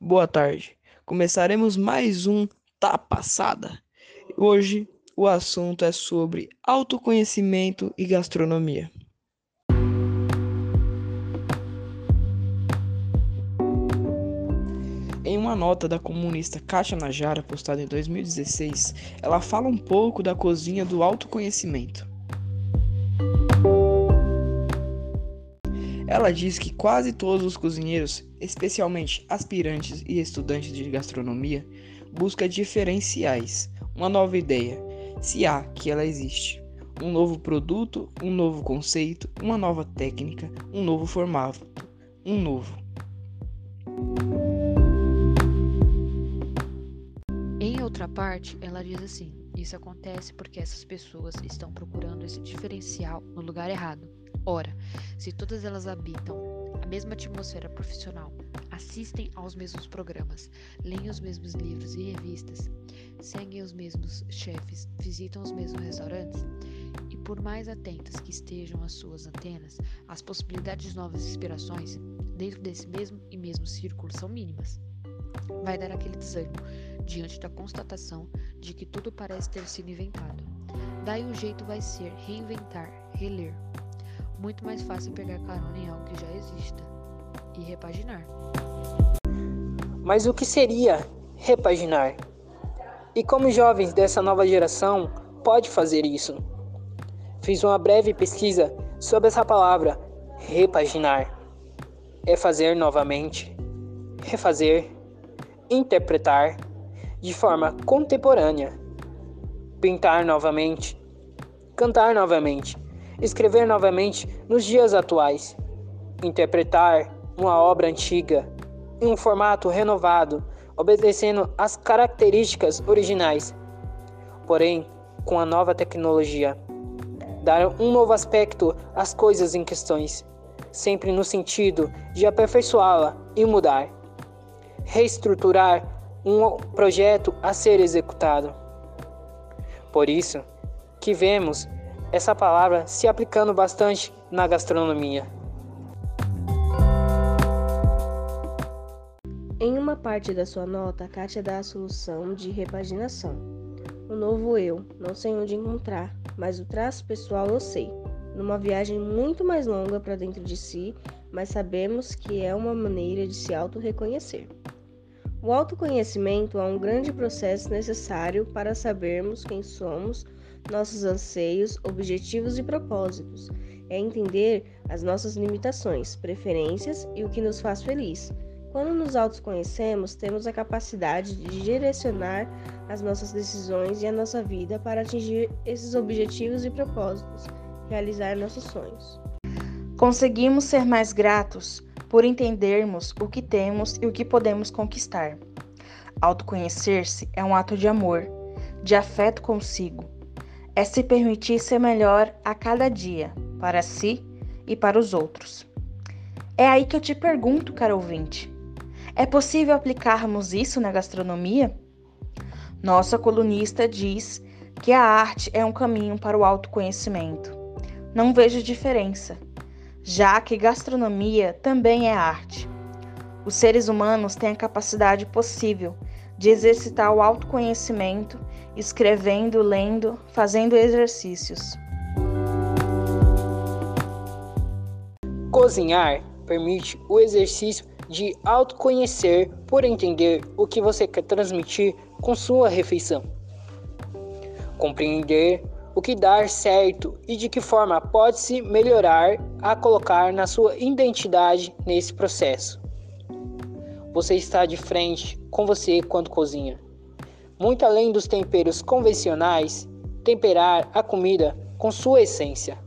boa tarde. Começaremos mais um Tá Passada. Hoje o assunto é sobre autoconhecimento e gastronomia. Em uma nota da comunista Kátia Najara, postada em 2016, ela fala um pouco da cozinha do autoconhecimento. Ela diz que quase todos os cozinheiros, especialmente aspirantes e estudantes de gastronomia, buscam diferenciais, uma nova ideia, se há que ela existe, um novo produto, um novo conceito, uma nova técnica, um novo formato, um novo. Em outra parte, ela diz assim: isso acontece porque essas pessoas estão procurando esse diferencial no lugar errado. Ora, se todas elas habitam a mesma atmosfera profissional, assistem aos mesmos programas, leem os mesmos livros e revistas, seguem os mesmos chefes, visitam os mesmos restaurantes, e por mais atentas que estejam as suas antenas, as possibilidades de novas inspirações dentro desse mesmo e mesmo círculo são mínimas. Vai dar aquele desânimo diante da constatação de que tudo parece ter sido inventado. Daí o jeito vai ser reinventar, reler, muito mais fácil pegar carona em algo que já exista e repaginar. Mas o que seria repaginar? E como jovens dessa nova geração pode fazer isso? Fiz uma breve pesquisa sobre essa palavra, repaginar. É fazer novamente, refazer, interpretar de forma contemporânea, pintar novamente, cantar novamente escrever novamente nos dias atuais, interpretar uma obra antiga em um formato renovado, obedecendo às características originais, porém com a nova tecnologia. Dar um novo aspecto às coisas em questões, sempre no sentido de aperfeiçoá-la e mudar. Reestruturar um projeto a ser executado. Por isso que vemos essa palavra se aplicando bastante na gastronomia. Em uma parte da sua nota, Kátia dá a solução de repaginação. O novo eu, não sei onde encontrar, mas o traço pessoal eu sei. Numa viagem muito mais longa para dentro de si, mas sabemos que é uma maneira de se auto-reconhecer. O autoconhecimento é um grande processo necessário para sabermos quem somos nossos anseios, objetivos e propósitos. É entender as nossas limitações, preferências e o que nos faz feliz. Quando nos autoconhecemos, temos a capacidade de direcionar as nossas decisões e a nossa vida para atingir esses objetivos e propósitos, realizar nossos sonhos. Conseguimos ser mais gratos por entendermos o que temos e o que podemos conquistar. Autoconhecer-se é um ato de amor, de afeto consigo, é se permitir ser melhor a cada dia, para si e para os outros. É aí que eu te pergunto, caro ouvinte: é possível aplicarmos isso na gastronomia? Nossa colunista diz que a arte é um caminho para o autoconhecimento. Não vejo diferença, já que gastronomia também é arte. Os seres humanos têm a capacidade possível de exercitar o autoconhecimento escrevendo, lendo, fazendo exercícios. Cozinhar permite o exercício de autoconhecer por entender o que você quer transmitir com sua refeição. Compreender o que dar certo e de que forma pode-se melhorar a colocar na sua identidade nesse processo. Você está de frente com você quando cozinha muito além dos temperos convencionais, temperar a comida com sua essência.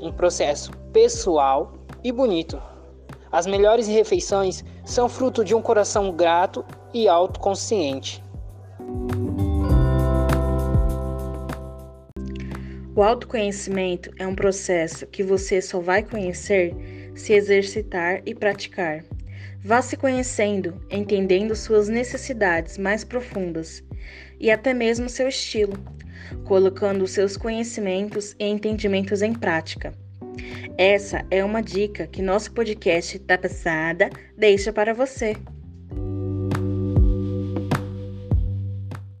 Um processo pessoal e bonito. As melhores refeições são fruto de um coração grato e autoconsciente. O autoconhecimento é um processo que você só vai conhecer se exercitar e praticar. Vá se conhecendo, entendendo suas necessidades mais profundas e até mesmo seu estilo, colocando seus conhecimentos e entendimentos em prática. Essa é uma dica que nosso podcast Tá deixa para você.